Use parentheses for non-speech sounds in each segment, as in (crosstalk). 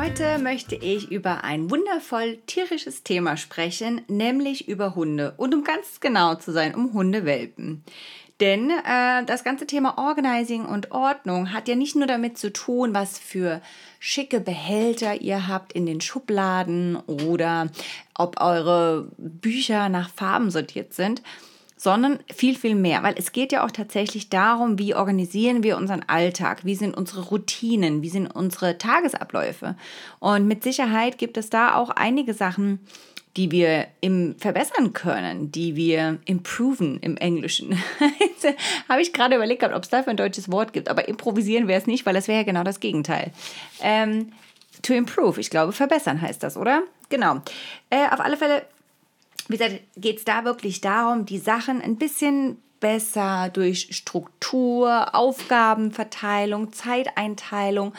Heute möchte ich über ein wundervoll tierisches Thema sprechen, nämlich über Hunde. Und um ganz genau zu sein, um Hundewelpen. Denn äh, das ganze Thema Organizing und Ordnung hat ja nicht nur damit zu tun, was für schicke Behälter ihr habt in den Schubladen oder ob eure Bücher nach Farben sortiert sind, sondern viel, viel mehr, weil es geht ja auch tatsächlich darum, wie organisieren wir unseren Alltag, wie sind unsere Routinen, wie sind unsere Tagesabläufe. Und mit Sicherheit gibt es da auch einige Sachen, die wir im verbessern können, die wir improven im Englischen. (laughs) Habe ich gerade überlegt ob es dafür ein deutsches Wort gibt, aber improvisieren wäre es nicht, weil das wäre ja genau das Gegenteil. Ähm, to improve, ich glaube, verbessern heißt das, oder? Genau. Äh, auf alle Fälle wie gesagt, geht es da wirklich darum, die Sachen ein bisschen besser durch Struktur, Aufgabenverteilung, Zeiteinteilung,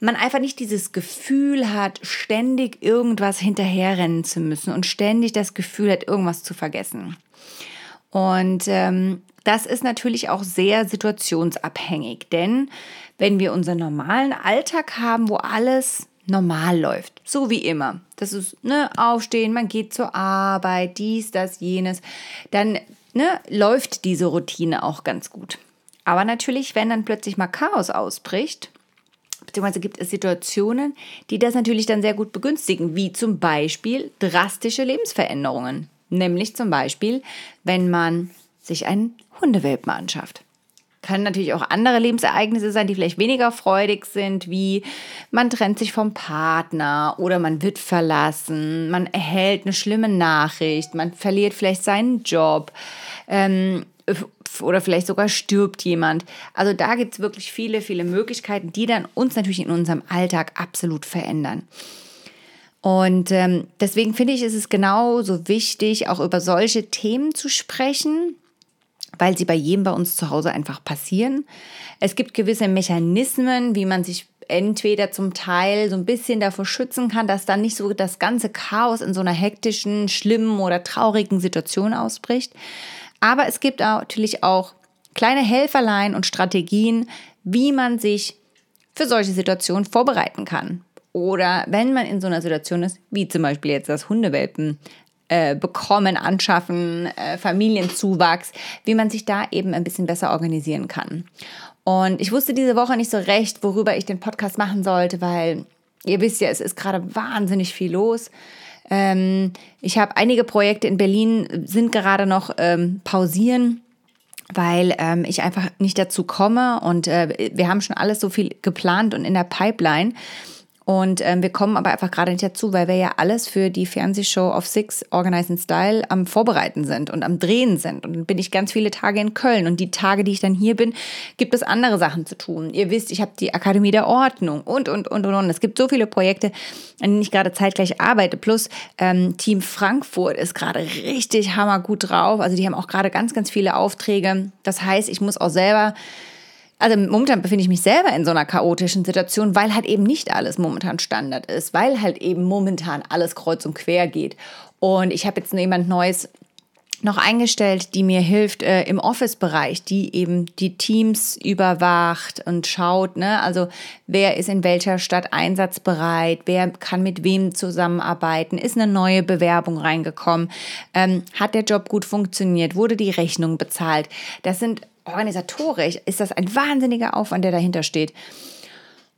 man einfach nicht dieses Gefühl hat, ständig irgendwas hinterherrennen zu müssen und ständig das Gefühl hat, irgendwas zu vergessen. Und ähm, das ist natürlich auch sehr situationsabhängig, denn wenn wir unseren normalen Alltag haben, wo alles normal läuft, so wie immer. Das ist ne, aufstehen, man geht zur Arbeit, dies, das, jenes, dann ne, läuft diese Routine auch ganz gut. Aber natürlich, wenn dann plötzlich mal Chaos ausbricht, beziehungsweise gibt es Situationen, die das natürlich dann sehr gut begünstigen, wie zum Beispiel drastische Lebensveränderungen. Nämlich zum Beispiel, wenn man sich einen Hundewelpen anschafft. Können natürlich auch andere Lebensereignisse sein, die vielleicht weniger freudig sind, wie man trennt sich vom Partner oder man wird verlassen, man erhält eine schlimme Nachricht, man verliert vielleicht seinen Job ähm, oder vielleicht sogar stirbt jemand. Also da gibt es wirklich viele, viele Möglichkeiten, die dann uns natürlich in unserem Alltag absolut verändern. Und ähm, deswegen finde ich, ist es genauso wichtig, auch über solche Themen zu sprechen weil sie bei jedem bei uns zu Hause einfach passieren. Es gibt gewisse Mechanismen, wie man sich entweder zum Teil so ein bisschen davor schützen kann, dass dann nicht so das ganze Chaos in so einer hektischen, schlimmen oder traurigen Situation ausbricht. Aber es gibt natürlich auch kleine Helferlein und Strategien, wie man sich für solche Situationen vorbereiten kann. Oder wenn man in so einer Situation ist, wie zum Beispiel jetzt das Hundewelpen äh, bekommen, anschaffen, äh, Familienzuwachs, wie man sich da eben ein bisschen besser organisieren kann. Und ich wusste diese Woche nicht so recht, worüber ich den Podcast machen sollte, weil ihr wisst ja, es ist gerade wahnsinnig viel los. Ähm, ich habe einige Projekte in Berlin, sind gerade noch ähm, pausieren weil ähm, ich einfach nicht dazu komme und äh, wir haben schon alles so viel geplant und in der Pipeline. Und ähm, wir kommen aber einfach gerade nicht dazu, weil wir ja alles für die Fernsehshow of Six Organize Style am Vorbereiten sind und am Drehen sind. Und dann bin ich ganz viele Tage in Köln. Und die Tage, die ich dann hier bin, gibt es andere Sachen zu tun. Ihr wisst, ich habe die Akademie der Ordnung und, und, und, und, und. Es gibt so viele Projekte, an denen ich gerade zeitgleich arbeite. Plus ähm, Team Frankfurt ist gerade richtig hammergut drauf. Also die haben auch gerade ganz, ganz viele Aufträge. Das heißt, ich muss auch selber also momentan befinde ich mich selber in so einer chaotischen Situation, weil halt eben nicht alles momentan Standard ist, weil halt eben momentan alles kreuz und quer geht. Und ich habe jetzt jemand Neues noch eingestellt, die mir hilft äh, im Office-Bereich, die eben die Teams überwacht und schaut, ne, also wer ist in welcher Stadt einsatzbereit, wer kann mit wem zusammenarbeiten, ist eine neue Bewerbung reingekommen, ähm, hat der Job gut funktioniert, wurde die Rechnung bezahlt. Das sind organisatorisch ist das ein wahnsinniger Aufwand, der dahinter steht.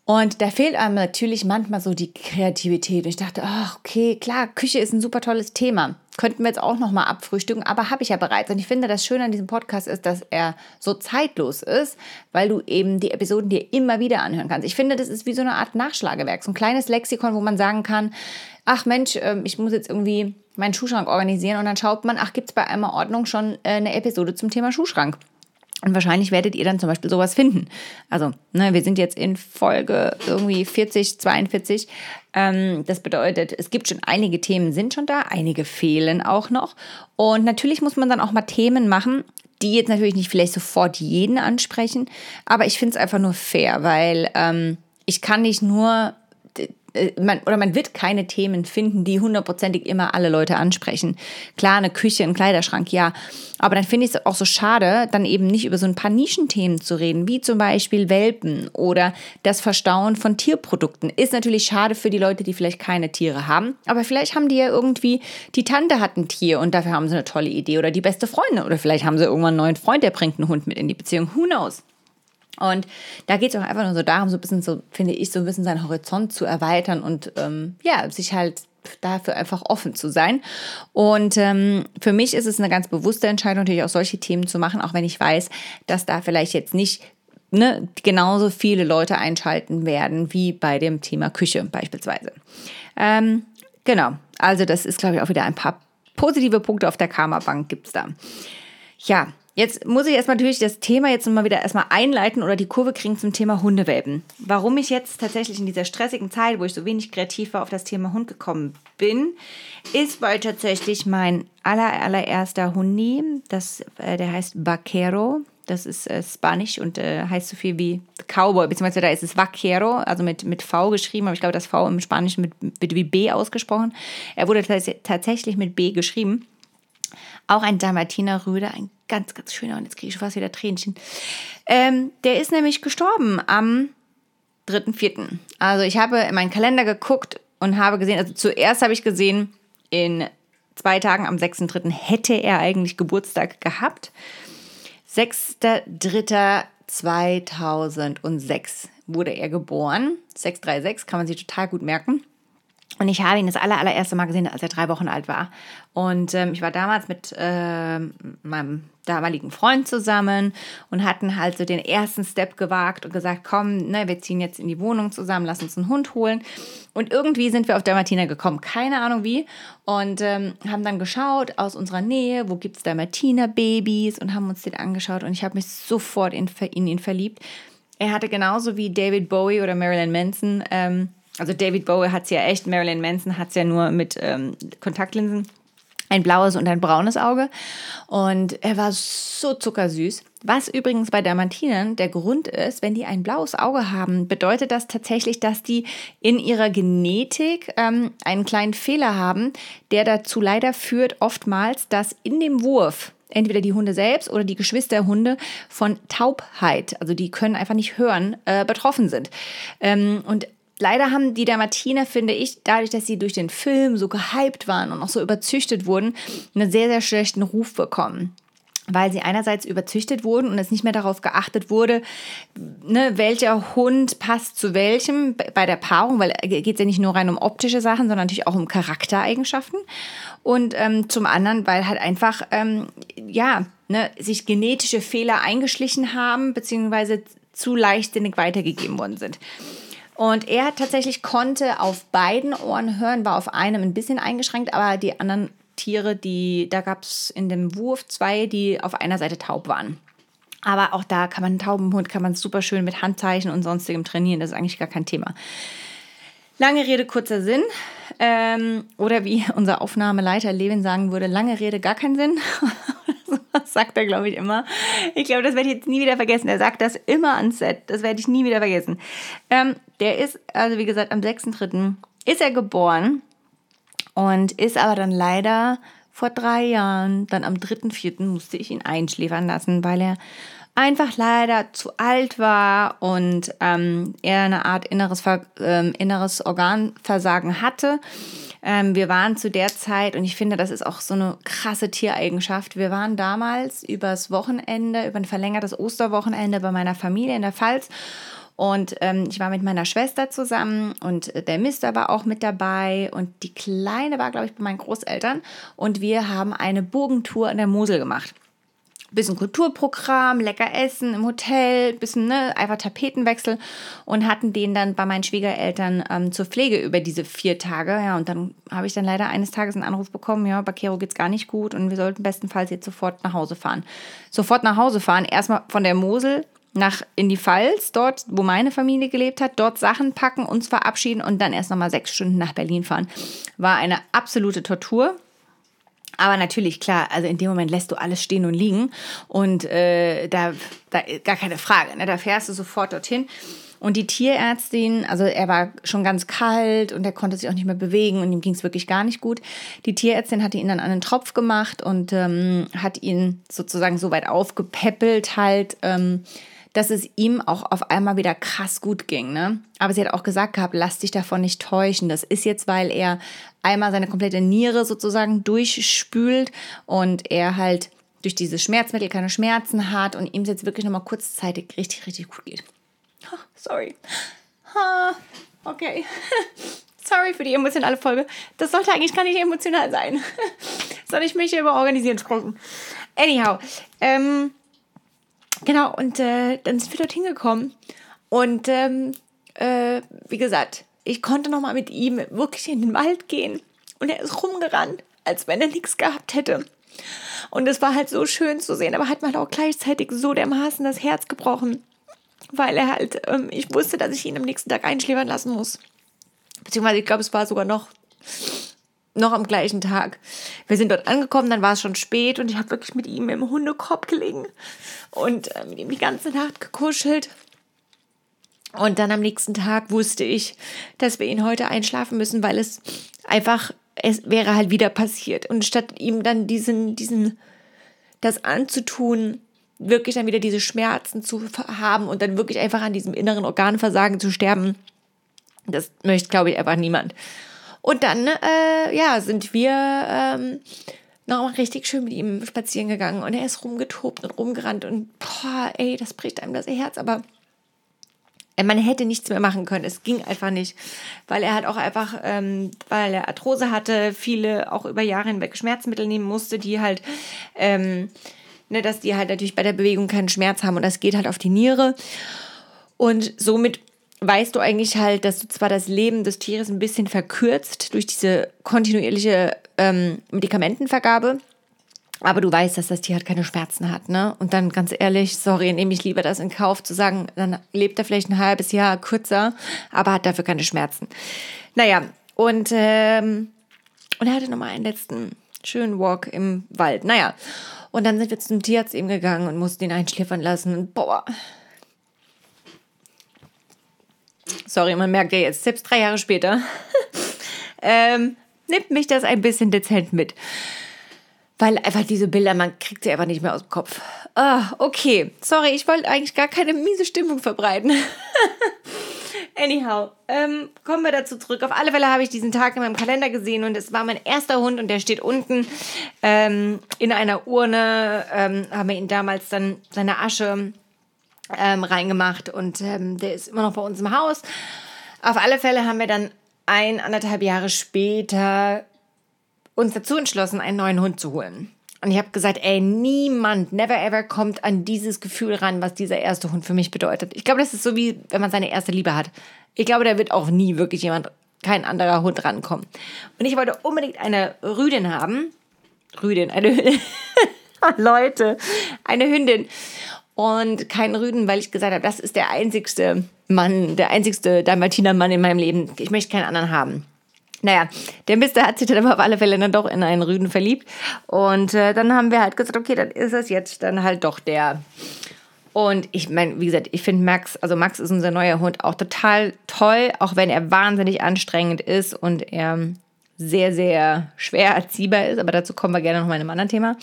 Und da fehlt einem natürlich manchmal so die Kreativität. Und ich dachte, ach, okay, klar, Küche ist ein super tolles Thema. Könnten wir jetzt auch nochmal abfrühstücken, aber habe ich ja bereits. Und ich finde, das Schöne an diesem Podcast ist, dass er so zeitlos ist, weil du eben die Episoden dir immer wieder anhören kannst. Ich finde, das ist wie so eine Art Nachschlagewerk, so ein kleines Lexikon, wo man sagen kann, ach Mensch, ähm, ich muss jetzt irgendwie meinen Schuhschrank organisieren. Und dann schaut man, ach, gibt es bei einmal Ordnung schon äh, eine Episode zum Thema Schuhschrank. Und wahrscheinlich werdet ihr dann zum Beispiel sowas finden. Also, ne, wir sind jetzt in Folge irgendwie 40, 42. Ähm, das bedeutet, es gibt schon einige Themen sind schon da, einige fehlen auch noch. Und natürlich muss man dann auch mal Themen machen, die jetzt natürlich nicht vielleicht sofort jeden ansprechen, aber ich finde es einfach nur fair, weil ähm, ich kann nicht nur man, oder man wird keine Themen finden, die hundertprozentig immer alle Leute ansprechen. Klar, eine Küche, ein Kleiderschrank, ja. Aber dann finde ich es auch so schade, dann eben nicht über so ein paar Nischenthemen zu reden, wie zum Beispiel Welpen oder das Verstauen von Tierprodukten. Ist natürlich schade für die Leute, die vielleicht keine Tiere haben. Aber vielleicht haben die ja irgendwie, die Tante hat ein Tier und dafür haben sie eine tolle Idee oder die beste Freundin. Oder vielleicht haben sie irgendwann einen neuen Freund, der bringt einen Hund mit in die Beziehung. Who knows? Und da geht es auch einfach nur so darum, so ein bisschen so, finde ich, so ein bisschen seinen Horizont zu erweitern und ähm, ja, sich halt dafür einfach offen zu sein. Und ähm, für mich ist es eine ganz bewusste Entscheidung, natürlich auch solche Themen zu machen, auch wenn ich weiß, dass da vielleicht jetzt nicht ne, genauso viele Leute einschalten werden wie bei dem Thema Küche beispielsweise. Ähm, genau, also das ist, glaube ich, auch wieder ein paar positive Punkte auf der Karma-Bank gibt es da. Ja, Jetzt muss ich erstmal natürlich das Thema jetzt mal wieder erstmal einleiten oder die Kurve kriegen zum Thema Hundewelpen. Warum ich jetzt tatsächlich in dieser stressigen Zeit, wo ich so wenig kreativ war, auf das Thema Hund gekommen bin, ist, weil tatsächlich mein aller, allererster Hundi, das, äh, der heißt Vaquero, das ist äh, Spanisch und äh, heißt so viel wie Cowboy, beziehungsweise da ist es Vaquero, also mit, mit V geschrieben, aber ich glaube, das V im Spanischen mit, wird wie B ausgesprochen. Er wurde tatsächlich mit B geschrieben. Auch ein Dalmatiner Rüde, ein ganz, ganz schöner, und jetzt kriege ich fast wieder Tränchen. Ähm, der ist nämlich gestorben am 3.4. Also ich habe in meinen Kalender geguckt und habe gesehen, also zuerst habe ich gesehen, in zwei Tagen am 6.3. hätte er eigentlich Geburtstag gehabt. 6.3.2006 wurde er geboren. 636 kann man sich total gut merken. Und ich habe ihn das aller, allererste Mal gesehen, als er drei Wochen alt war. Und ähm, ich war damals mit äh, meinem damaligen Freund zusammen und hatten halt so den ersten Step gewagt und gesagt, komm, ne, wir ziehen jetzt in die Wohnung zusammen, lass uns einen Hund holen. Und irgendwie sind wir auf Dalmatiner gekommen, keine Ahnung wie. Und ähm, haben dann geschaut aus unserer Nähe, wo gibt es Dalmatiner-Babys und haben uns den angeschaut. Und ich habe mich sofort in, in ihn verliebt. Er hatte genauso wie David Bowie oder Marilyn Manson... Ähm, also David Bowie hat es ja echt, Marilyn Manson hat es ja nur mit ähm, Kontaktlinsen. Ein blaues und ein braunes Auge. Und er war so zuckersüß. Was übrigens bei Dalmatinern der Grund ist, wenn die ein blaues Auge haben, bedeutet das tatsächlich, dass die in ihrer Genetik ähm, einen kleinen Fehler haben, der dazu leider führt, oftmals, dass in dem Wurf entweder die Hunde selbst oder die Geschwisterhunde von Taubheit, also die können einfach nicht hören, äh, betroffen sind. Ähm, und Leider haben die Dalmatiner, finde ich, dadurch, dass sie durch den Film so gehypt waren und auch so überzüchtet wurden, einen sehr, sehr schlechten Ruf bekommen weil sie einerseits überzüchtet wurden und es nicht mehr darauf geachtet wurde, ne, welcher Hund passt zu welchem bei der Paarung, weil geht es ja nicht nur rein um optische Sachen, sondern natürlich auch um Charaktereigenschaften. Und ähm, zum anderen, weil halt einfach, ähm, ja, ne, sich genetische Fehler eingeschlichen haben, beziehungsweise zu leichtsinnig weitergegeben worden sind. Und er tatsächlich konnte auf beiden Ohren hören, war auf einem ein bisschen eingeschränkt, aber die anderen Tiere, die, da gab es in dem Wurf zwei, die auf einer Seite taub waren. Aber auch da kann man einen Taubenhund, kann man super schön mit Handzeichen und sonstigem trainieren. Das ist eigentlich gar kein Thema. Lange Rede, kurzer Sinn. Ähm, oder wie (laughs) unser Aufnahmeleiter Levin sagen würde, lange Rede, gar keinen Sinn. (laughs) das sagt er, glaube ich, immer. Ich glaube, das werde ich jetzt nie wieder vergessen. Er sagt das immer ans Set. Das werde ich nie wieder vergessen. Ähm, der ist, also wie gesagt, am 6.3. ist er geboren und ist aber dann leider vor drei Jahren, dann am 3.4. musste ich ihn einschläfern lassen, weil er einfach leider zu alt war und ähm, er eine Art inneres, Ver ähm, inneres Organversagen hatte. Ähm, wir waren zu der Zeit, und ich finde, das ist auch so eine krasse Tiereigenschaft, wir waren damals übers Wochenende, über ein verlängertes Osterwochenende bei meiner Familie in der Pfalz. Und ähm, ich war mit meiner Schwester zusammen und der Mister war auch mit dabei und die Kleine war, glaube ich, bei meinen Großeltern. Und wir haben eine Burgentour in der Mosel gemacht. bisschen Kulturprogramm, lecker Essen im Hotel, bisschen ne, einfach Tapetenwechsel und hatten den dann bei meinen Schwiegereltern ähm, zur Pflege über diese vier Tage. Ja, und dann habe ich dann leider eines Tages einen Anruf bekommen, ja, bei Kero geht's gar nicht gut und wir sollten bestenfalls jetzt sofort nach Hause fahren. Sofort nach Hause fahren, erstmal von der Mosel nach in die Pfalz, dort, wo meine Familie gelebt hat, dort Sachen packen, uns verabschieden und dann erst nochmal sechs Stunden nach Berlin fahren. War eine absolute Tortur. Aber natürlich, klar, also in dem Moment lässt du alles stehen und liegen und äh, da, da gar keine Frage, ne? da fährst du sofort dorthin. Und die Tierärztin, also er war schon ganz kalt und er konnte sich auch nicht mehr bewegen und ihm ging es wirklich gar nicht gut. Die Tierärztin hatte ihn dann an einen Tropf gemacht und ähm, hat ihn sozusagen so weit aufgepäppelt halt, ähm, dass es ihm auch auf einmal wieder krass gut ging. Ne? Aber sie hat auch gesagt gehabt, lass dich davon nicht täuschen. Das ist jetzt, weil er einmal seine komplette Niere sozusagen durchspült und er halt durch dieses Schmerzmittel keine Schmerzen hat und ihm jetzt wirklich nochmal kurzzeitig richtig, richtig gut geht. Oh, sorry. Oh, okay. (laughs) Sorry für die emotionale Folge. Das sollte eigentlich gar nicht emotional sein. (laughs) Soll ich mich über Organisieren sprechen? Anyhow, ähm, Genau, und äh, dann sind wir dort hingekommen. Und ähm, äh, wie gesagt, ich konnte noch mal mit ihm wirklich in den Wald gehen. Und er ist rumgerannt, als wenn er nichts gehabt hätte. Und es war halt so schön zu sehen, aber hat mir halt auch gleichzeitig so dermaßen das Herz gebrochen, weil er halt, ähm, ich wusste, dass ich ihn am nächsten Tag einschläfern lassen muss. Beziehungsweise, ich glaube, es war sogar noch noch am gleichen Tag. Wir sind dort angekommen, dann war es schon spät und ich habe wirklich mit ihm im Hundekorb gelegen und äh, mit ihm die ganze Nacht gekuschelt. Und dann am nächsten Tag wusste ich, dass wir ihn heute einschlafen müssen, weil es einfach, es wäre halt wieder passiert. Und statt ihm dann diesen, diesen, das anzutun, wirklich dann wieder diese Schmerzen zu haben und dann wirklich einfach an diesem inneren Organversagen zu sterben, das möchte, glaube ich, einfach niemand. Und dann, äh, ja, sind wir ähm, nochmal richtig schön mit ihm spazieren gegangen. Und er ist rumgetobt und rumgerannt. Und boah, ey, das bricht einem das Herz, aber äh, man hätte nichts mehr machen können. Es ging einfach nicht, weil er halt auch einfach, ähm, weil er Arthrose hatte, viele auch über Jahre hinweg Schmerzmittel nehmen musste, die halt, ähm, ne, dass die halt natürlich bei der Bewegung keinen Schmerz haben. Und das geht halt auf die Niere. Und somit weißt du eigentlich halt, dass du zwar das Leben des Tieres ein bisschen verkürzt durch diese kontinuierliche ähm, Medikamentenvergabe, aber du weißt, dass das Tier halt keine Schmerzen hat, ne? Und dann ganz ehrlich, sorry, nehme ich lieber das in Kauf, zu sagen, dann lebt er vielleicht ein halbes Jahr kürzer, aber hat dafür keine Schmerzen. Naja, und, ähm, und er hatte nochmal einen letzten schönen Walk im Wald. Naja, und dann sind wir zum Tierarzt eben gegangen und mussten ihn einschläfern lassen. Und boah, sorry, man merkt ja jetzt, selbst drei Jahre später, (laughs) ähm, nimmt mich das ein bisschen dezent mit. Weil einfach diese Bilder, man kriegt sie einfach nicht mehr aus dem Kopf. Ah, okay. Sorry, ich wollte eigentlich gar keine miese Stimmung verbreiten. (laughs) Anyhow, ähm, kommen wir dazu zurück. Auf alle Fälle habe ich diesen Tag in meinem Kalender gesehen und es war mein erster Hund und der steht unten ähm, in einer Urne. Ähm, haben wir ihn damals dann seine Asche ähm, reingemacht und ähm, der ist immer noch bei uns im Haus. Auf alle Fälle haben wir dann ein, anderthalb Jahre später uns dazu entschlossen, einen neuen Hund zu holen. Und ich habe gesagt, ey, niemand, never ever kommt an dieses Gefühl ran, was dieser erste Hund für mich bedeutet. Ich glaube, das ist so wie, wenn man seine erste Liebe hat. Ich glaube, da wird auch nie wirklich jemand, kein anderer Hund rankommen. Und ich wollte unbedingt eine Rüdin haben. Rüdin, eine Hündin. (laughs) Leute, eine Hündin und keinen Rüden, weil ich gesagt habe, das ist der einzigste Mann, der einzigste Dalmatiner-Mann in meinem Leben. Ich möchte keinen anderen haben. Naja, der Mister hat sich dann aber auf alle Fälle dann doch in einen Rüden verliebt. Und äh, dann haben wir halt gesagt, okay, dann ist es jetzt dann halt doch der. Und ich meine, wie gesagt, ich finde Max, also Max ist unser neuer Hund auch total toll, auch wenn er wahnsinnig anstrengend ist und er sehr, sehr schwer erziehbar ist. Aber dazu kommen wir gerne noch mal in einem anderen Thema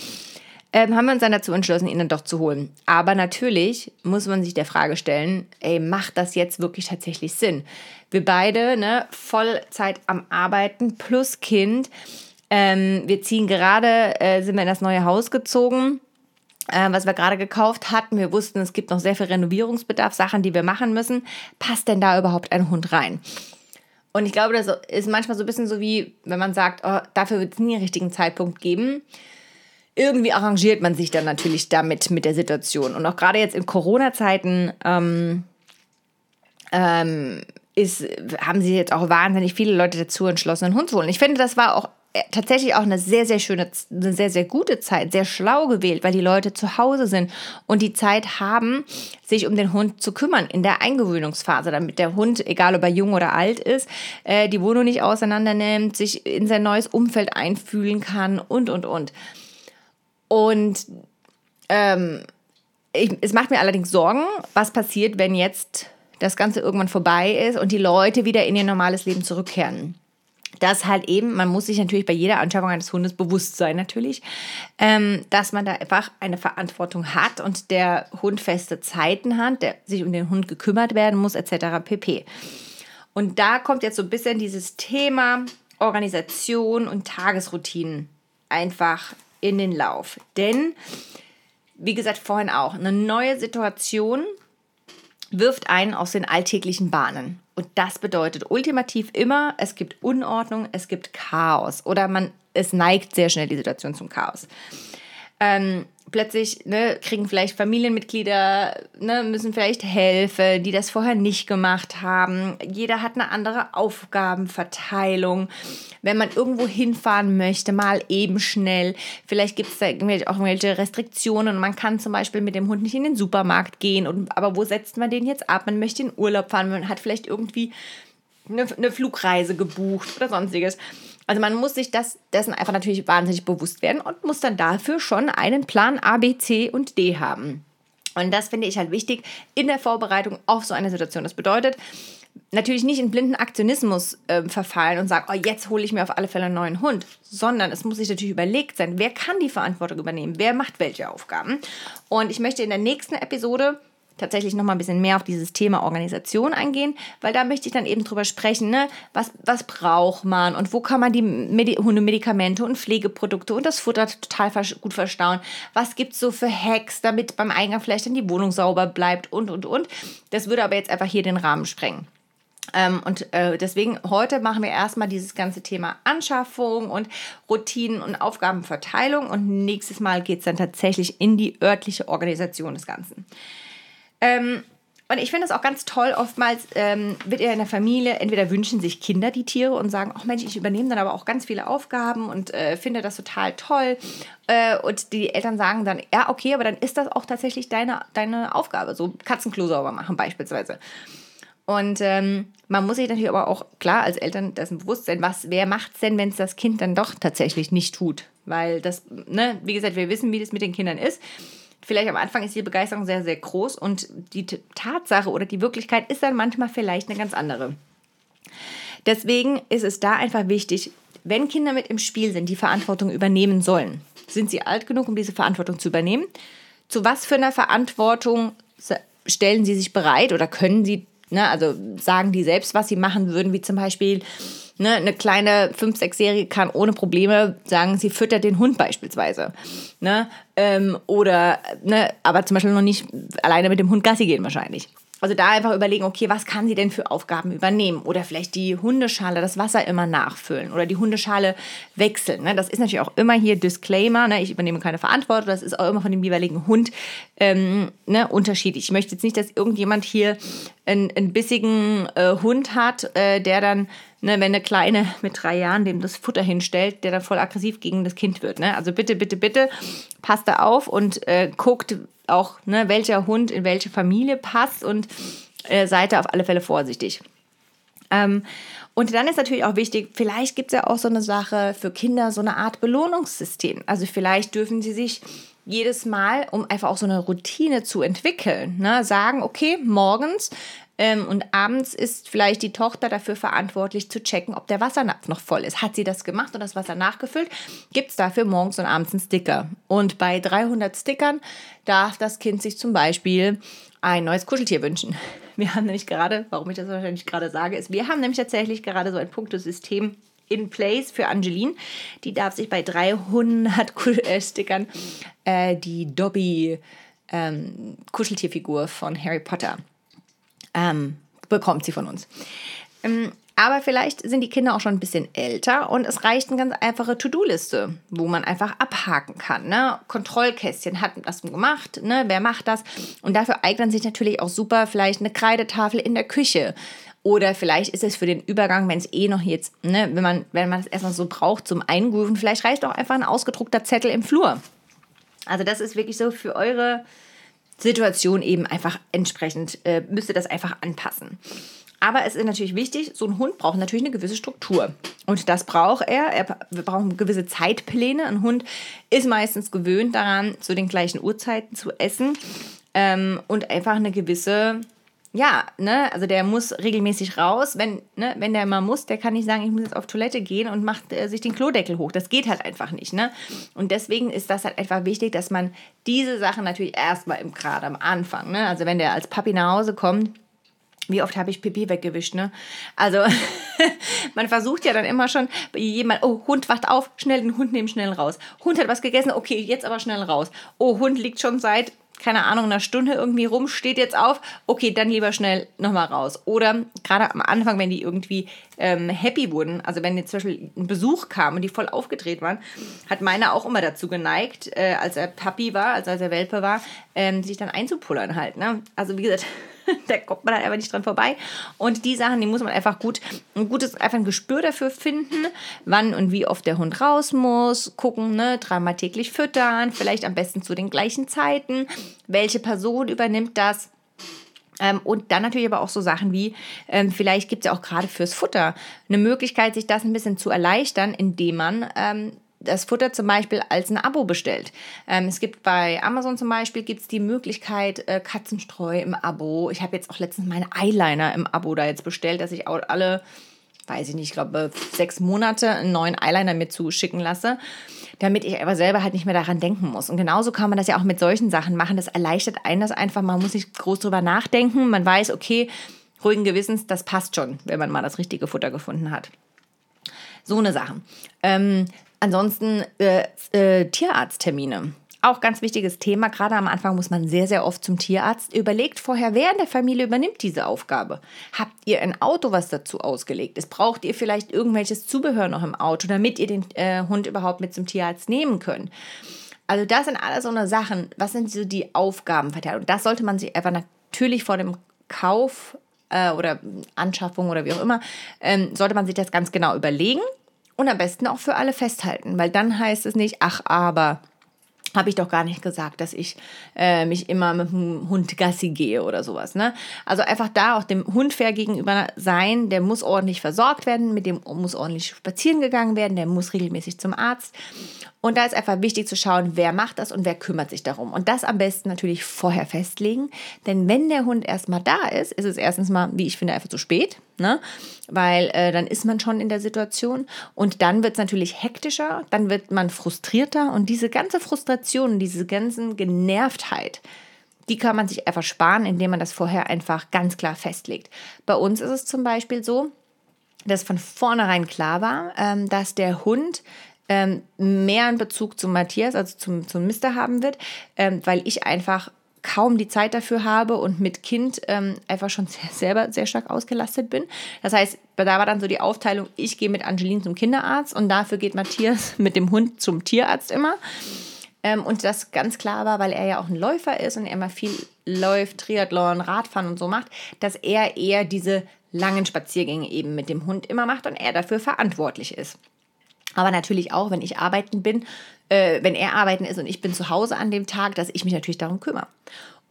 ähm, haben wir uns dann dazu entschlossen, ihn dann doch zu holen. Aber natürlich muss man sich der Frage stellen, ey, macht das jetzt wirklich tatsächlich Sinn? Wir beide, ne, Vollzeit am Arbeiten plus Kind. Ähm, wir ziehen gerade, äh, sind wir in das neue Haus gezogen äh, was wir gerade gekauft hatten. Wir wussten, es gibt noch sehr viel Renovierungsbedarf, Sachen, die wir machen müssen. Passt denn da überhaupt ein Hund rein? Und ich glaube, das ist manchmal so ein bisschen so wie, wenn man sagt, oh, dafür wird es nie einen richtigen Zeitpunkt geben irgendwie arrangiert man sich dann natürlich damit mit der Situation. Und auch gerade jetzt in Corona-Zeiten ähm, ähm, ist, haben sie jetzt auch wahnsinnig viele Leute dazu entschlossen, einen Hund zu holen. Ich finde, das war auch äh, tatsächlich auch eine sehr, sehr schöne, eine sehr, sehr gute Zeit, sehr schlau gewählt, weil die Leute zu Hause sind und die Zeit haben, sich um den Hund zu kümmern in der Eingewöhnungsphase, damit der Hund, egal ob er jung oder alt ist, äh, die Wohnung nicht auseinander nimmt, sich in sein neues Umfeld einfühlen kann und, und, und. Und ähm, ich, es macht mir allerdings Sorgen, was passiert, wenn jetzt das Ganze irgendwann vorbei ist und die Leute wieder in ihr normales Leben zurückkehren dass halt eben, man muss sich natürlich bei jeder Anschaffung eines Hundes bewusst sein, natürlich, ähm, dass man da einfach eine Verantwortung hat und der Hund feste Zeiten hat, der sich um den Hund gekümmert werden muss, etc. pp. Und da kommt jetzt so ein bisschen dieses Thema Organisation und Tagesroutinen einfach in den Lauf. Denn, wie gesagt, vorhin auch, eine neue Situation wirft einen aus den alltäglichen Bahnen. Und das bedeutet ultimativ immer, es gibt Unordnung, es gibt Chaos oder man, es neigt sehr schnell die Situation zum Chaos. Ähm, plötzlich ne, kriegen vielleicht Familienmitglieder, ne, müssen vielleicht helfen, die das vorher nicht gemacht haben. Jeder hat eine andere Aufgabenverteilung. Wenn man irgendwo hinfahren möchte, mal eben schnell. Vielleicht gibt es da auch irgendwelche Restriktionen man kann zum Beispiel mit dem Hund nicht in den Supermarkt gehen. Und, aber wo setzt man den jetzt ab? Man möchte in Urlaub fahren, man hat vielleicht irgendwie eine, eine Flugreise gebucht oder sonstiges. Also man muss sich das, dessen einfach natürlich wahnsinnig bewusst werden und muss dann dafür schon einen Plan A, B, C und D haben. Und das finde ich halt wichtig in der Vorbereitung auf so eine Situation. Das bedeutet, natürlich nicht in blinden Aktionismus äh, verfallen und sagen, oh, jetzt hole ich mir auf alle Fälle einen neuen Hund, sondern es muss sich natürlich überlegt sein, wer kann die Verantwortung übernehmen, wer macht welche Aufgaben. Und ich möchte in der nächsten Episode tatsächlich noch mal ein bisschen mehr auf dieses Thema Organisation eingehen, weil da möchte ich dann eben drüber sprechen, ne? was, was braucht man und wo kann man die Medi Hundemedikamente und Pflegeprodukte und das Futter total gut verstauen, was gibt es so für Hacks, damit beim Eingang vielleicht dann die Wohnung sauber bleibt und, und, und. Das würde aber jetzt einfach hier den Rahmen sprengen. Ähm, und äh, deswegen heute machen wir erstmal dieses ganze Thema Anschaffung und Routinen und Aufgabenverteilung und nächstes Mal geht es dann tatsächlich in die örtliche Organisation des Ganzen. Ähm, und ich finde es auch ganz toll, oftmals ähm, wird ja in der Familie, entweder wünschen sich Kinder die Tiere und sagen, ach Mensch, ich übernehme dann aber auch ganz viele Aufgaben und äh, finde das total toll. Äh, und die Eltern sagen dann, ja, okay, aber dann ist das auch tatsächlich deine, deine Aufgabe. So Katzenklo sauber machen beispielsweise. Und ähm, man muss sich natürlich aber auch klar als Eltern dessen bewusst sein, was, wer macht es denn, wenn es das Kind dann doch tatsächlich nicht tut? Weil das, ne, wie gesagt, wir wissen, wie das mit den Kindern ist vielleicht am Anfang ist die Begeisterung sehr, sehr groß und die Tatsache oder die Wirklichkeit ist dann manchmal vielleicht eine ganz andere. Deswegen ist es da einfach wichtig, wenn Kinder mit im Spiel sind, die Verantwortung übernehmen sollen, sind sie alt genug, um diese Verantwortung zu übernehmen? Zu was für einer Verantwortung stellen sie sich bereit oder können sie, ne, also sagen die selbst, was sie machen würden, wie zum Beispiel, Ne, eine kleine 5-, 6-Jährige kann ohne Probleme sagen, sie füttert den Hund beispielsweise. Ne? Ähm, oder, ne, aber zum Beispiel noch nicht alleine mit dem Hund Gassi gehen wahrscheinlich. Also da einfach überlegen, okay, was kann sie denn für Aufgaben übernehmen? Oder vielleicht die Hundeschale, das Wasser immer nachfüllen oder die Hundeschale wechseln. Ne? Das ist natürlich auch immer hier Disclaimer, ne? ich übernehme keine Verantwortung, das ist auch immer von dem jeweiligen Hund ähm, ne? unterschiedlich. Ich möchte jetzt nicht, dass irgendjemand hier einen, einen bissigen äh, Hund hat, äh, der dann ne, wenn eine Kleine mit drei Jahren dem das Futter hinstellt, der dann voll aggressiv gegen das Kind wird. Ne? Also bitte, bitte, bitte, passt da auf und äh, guckt auch, ne, welcher Hund in welche Familie passt und äh, seid da auf alle Fälle vorsichtig. Ähm, und dann ist natürlich auch wichtig, vielleicht gibt es ja auch so eine Sache für Kinder, so eine Art Belohnungssystem. Also vielleicht dürfen sie sich jedes Mal, um einfach auch so eine Routine zu entwickeln, ne, sagen, okay, morgens ähm, und abends ist vielleicht die Tochter dafür verantwortlich zu checken, ob der Wassernapf noch voll ist. Hat sie das gemacht und das Wasser nachgefüllt? Gibt es dafür morgens und abends einen Sticker. Und bei 300 Stickern darf das Kind sich zum Beispiel ein neues Kuscheltier wünschen. (laughs) Wir haben nämlich gerade, warum ich das wahrscheinlich gerade sage, ist, wir haben nämlich tatsächlich gerade so ein Punktesystem in place für Angeline. Die darf sich bei 300 äh, Stickern äh, die Dobby ähm, Kuscheltierfigur von Harry Potter ähm, bekommt sie von uns. Ähm, Aber vielleicht sind die Kinder auch schon ein bisschen älter und es reicht eine ganz einfache To-Do-Liste, wo man einfach abhaken kann. Ne? Kontrollkästchen hat das gemacht, ne? wer macht das? Und dafür eignen sich natürlich auch super vielleicht eine Kreidetafel in der Küche. Oder vielleicht ist es für den Übergang, wenn es eh noch jetzt, ne, wenn man, wenn man es erstmal so braucht zum Eingrooven, vielleicht reicht auch einfach ein ausgedruckter Zettel im Flur. Also das ist wirklich so für eure Situation eben einfach entsprechend, äh, müsst ihr das einfach anpassen. Aber es ist natürlich wichtig, so ein Hund braucht natürlich eine gewisse Struktur. Und das braucht er. Er braucht gewisse Zeitpläne. Ein Hund ist meistens gewöhnt daran, zu den gleichen Uhrzeiten zu essen ähm, und einfach eine gewisse ja, ne, also der muss regelmäßig raus. Wenn, ne, wenn der mal muss, der kann nicht sagen, ich muss jetzt auf Toilette gehen und macht äh, sich den Klodeckel hoch. Das geht halt einfach nicht, ne? Und deswegen ist das halt einfach wichtig, dass man diese Sachen natürlich erstmal im gerade am Anfang, ne? Also wenn der als Papi nach Hause kommt, wie oft habe ich Pipi weggewischt, ne? Also, (laughs) man versucht ja dann immer schon, jemand, oh, Hund wacht auf, schnell den Hund nehmen, schnell raus. Hund hat was gegessen, okay, jetzt aber schnell raus. Oh, Hund liegt schon seit keine Ahnung, einer Stunde irgendwie rum, steht jetzt auf, okay, dann lieber schnell nochmal raus. Oder gerade am Anfang, wenn die irgendwie ähm, happy wurden, also wenn jetzt zum Beispiel ein Besuch kam und die voll aufgedreht waren, hat meiner auch immer dazu geneigt, äh, als er Papi war, also als er Welpe war, ähm, sich dann einzupullern halt. Ne? Also wie gesagt, (laughs) da kommt man halt einfach nicht dran vorbei. Und die Sachen, die muss man einfach gut, ein gutes, einfach ein Gespür dafür finden, wann und wie oft der Hund raus muss, gucken, ne, dreimal täglich füttern, vielleicht am besten zu den gleichen Zeiten, welche Person übernimmt das. Ähm, und dann natürlich aber auch so Sachen wie, ähm, vielleicht gibt es ja auch gerade fürs Futter eine Möglichkeit, sich das ein bisschen zu erleichtern, indem man ähm, das Futter zum Beispiel als ein Abo bestellt. Ähm, es gibt bei Amazon zum Beispiel gibt's die Möglichkeit äh, Katzenstreu im Abo. Ich habe jetzt auch letztens meine Eyeliner im Abo da jetzt bestellt, dass ich auch alle, weiß ich nicht, ich glaube sechs Monate einen neuen Eyeliner mir zuschicken lasse damit ich aber selber halt nicht mehr daran denken muss. Und genauso kann man das ja auch mit solchen Sachen machen. Das erleichtert einen das einfach. Man muss nicht groß drüber nachdenken. Man weiß, okay, ruhigen Gewissens, das passt schon, wenn man mal das richtige Futter gefunden hat. So eine Sache. Ähm, Ansonsten äh, äh, Tierarzttermine. Auch ganz wichtiges Thema. Gerade am Anfang muss man sehr, sehr oft zum Tierarzt. Überlegt vorher, wer in der Familie übernimmt diese Aufgabe. Habt ihr ein Auto, was dazu ausgelegt ist? Braucht ihr vielleicht irgendwelches Zubehör noch im Auto, damit ihr den äh, Hund überhaupt mit zum Tierarzt nehmen könnt? Also das sind alles so eine Sachen. Was sind so die Aufgabenverteilung? Das sollte man sich einfach natürlich vor dem Kauf äh, oder Anschaffung oder wie auch immer, ähm, sollte man sich das ganz genau überlegen und am besten auch für alle festhalten, weil dann heißt es nicht, ach, aber habe ich doch gar nicht gesagt, dass ich äh, mich immer mit dem Hund Gassi gehe oder sowas. Ne? Also einfach da auch dem Hund fair gegenüber sein, der muss ordentlich versorgt werden, mit dem muss ordentlich spazieren gegangen werden, der muss regelmäßig zum Arzt. Und da ist einfach wichtig zu schauen, wer macht das und wer kümmert sich darum. Und das am besten natürlich vorher festlegen. Denn wenn der Hund erstmal da ist, ist es erstens mal, wie ich finde, einfach zu spät. Ne? Weil äh, dann ist man schon in der Situation. Und dann wird es natürlich hektischer, dann wird man frustrierter. Und diese ganze Frustration, diese ganzen Genervtheit, die kann man sich einfach sparen, indem man das vorher einfach ganz klar festlegt. Bei uns ist es zum Beispiel so, dass von vornherein klar war, ähm, dass der Hund ähm, mehr einen Bezug zu Matthias, also zum, zum Mister haben wird, ähm, weil ich einfach kaum die Zeit dafür habe und mit Kind ähm, einfach schon sehr, selber sehr stark ausgelastet bin. Das heißt, da war dann so die Aufteilung, ich gehe mit Angeline zum Kinderarzt und dafür geht Matthias (laughs) mit dem Hund zum Tierarzt immer. Ähm, und das ganz klar war, weil er ja auch ein Läufer ist und er immer viel läuft, Triathlon, Radfahren und so macht, dass er eher diese langen Spaziergänge eben mit dem Hund immer macht und er dafür verantwortlich ist. Aber natürlich auch, wenn ich arbeiten bin, äh, wenn er arbeiten ist und ich bin zu Hause an dem Tag, dass ich mich natürlich darum kümmere.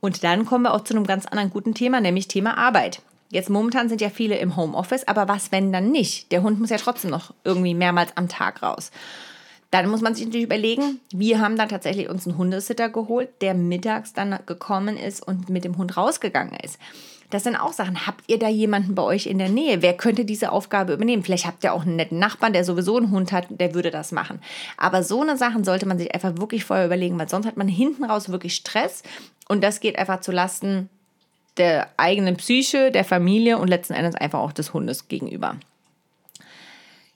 Und dann kommen wir auch zu einem ganz anderen guten Thema, nämlich Thema Arbeit. Jetzt momentan sind ja viele im Homeoffice, aber was, wenn dann nicht? Der Hund muss ja trotzdem noch irgendwie mehrmals am Tag raus. Dann muss man sich natürlich überlegen, wir haben dann tatsächlich uns einen Hundesitter geholt, der mittags dann gekommen ist und mit dem Hund rausgegangen ist. Das sind auch Sachen. Habt ihr da jemanden bei euch in der Nähe? Wer könnte diese Aufgabe übernehmen? Vielleicht habt ihr auch einen netten Nachbarn, der sowieso einen Hund hat, der würde das machen. Aber so eine Sachen sollte man sich einfach wirklich vorher überlegen, weil sonst hat man hinten raus wirklich Stress und das geht einfach zu Lasten der eigenen Psyche, der Familie und letzten Endes einfach auch des Hundes gegenüber.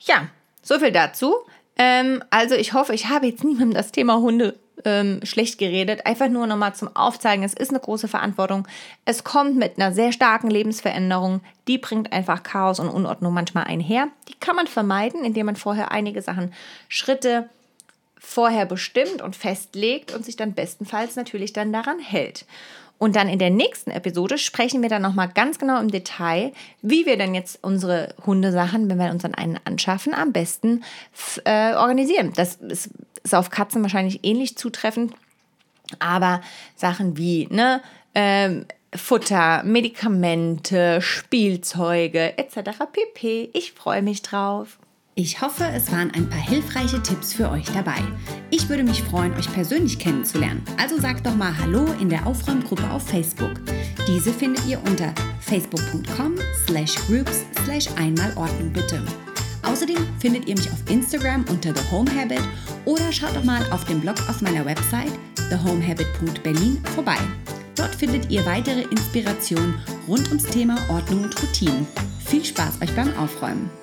Ja, so viel dazu. Ähm, also ich hoffe, ich habe jetzt niemandem das Thema Hunde ähm, schlecht geredet. Einfach nur nochmal zum Aufzeigen, es ist eine große Verantwortung. Es kommt mit einer sehr starken Lebensveränderung. Die bringt einfach Chaos und Unordnung manchmal einher. Die kann man vermeiden, indem man vorher einige Sachen, Schritte vorher bestimmt und festlegt und sich dann bestenfalls natürlich dann daran hält. Und dann in der nächsten Episode sprechen wir dann nochmal ganz genau im Detail, wie wir denn jetzt unsere Hundesachen, wenn wir uns dann einen anschaffen, am besten äh, organisieren. Das ist, ist auf Katzen wahrscheinlich ähnlich zutreffend, aber Sachen wie ne, ähm, Futter, Medikamente, Spielzeuge etc. pp. Ich freue mich drauf. Ich hoffe, es waren ein paar hilfreiche Tipps für euch dabei. Ich würde mich freuen, euch persönlich kennenzulernen. Also sagt doch mal Hallo in der Aufräumgruppe auf Facebook. Diese findet ihr unter facebook.com slash groups slash einmalordnung bitte. Außerdem findet ihr mich auf Instagram unter The Home Habit oder schaut doch mal auf dem Blog auf meiner Website thehomehabit.berlin vorbei. Dort findet ihr weitere Inspirationen rund ums Thema Ordnung und Routinen. Viel Spaß euch beim Aufräumen!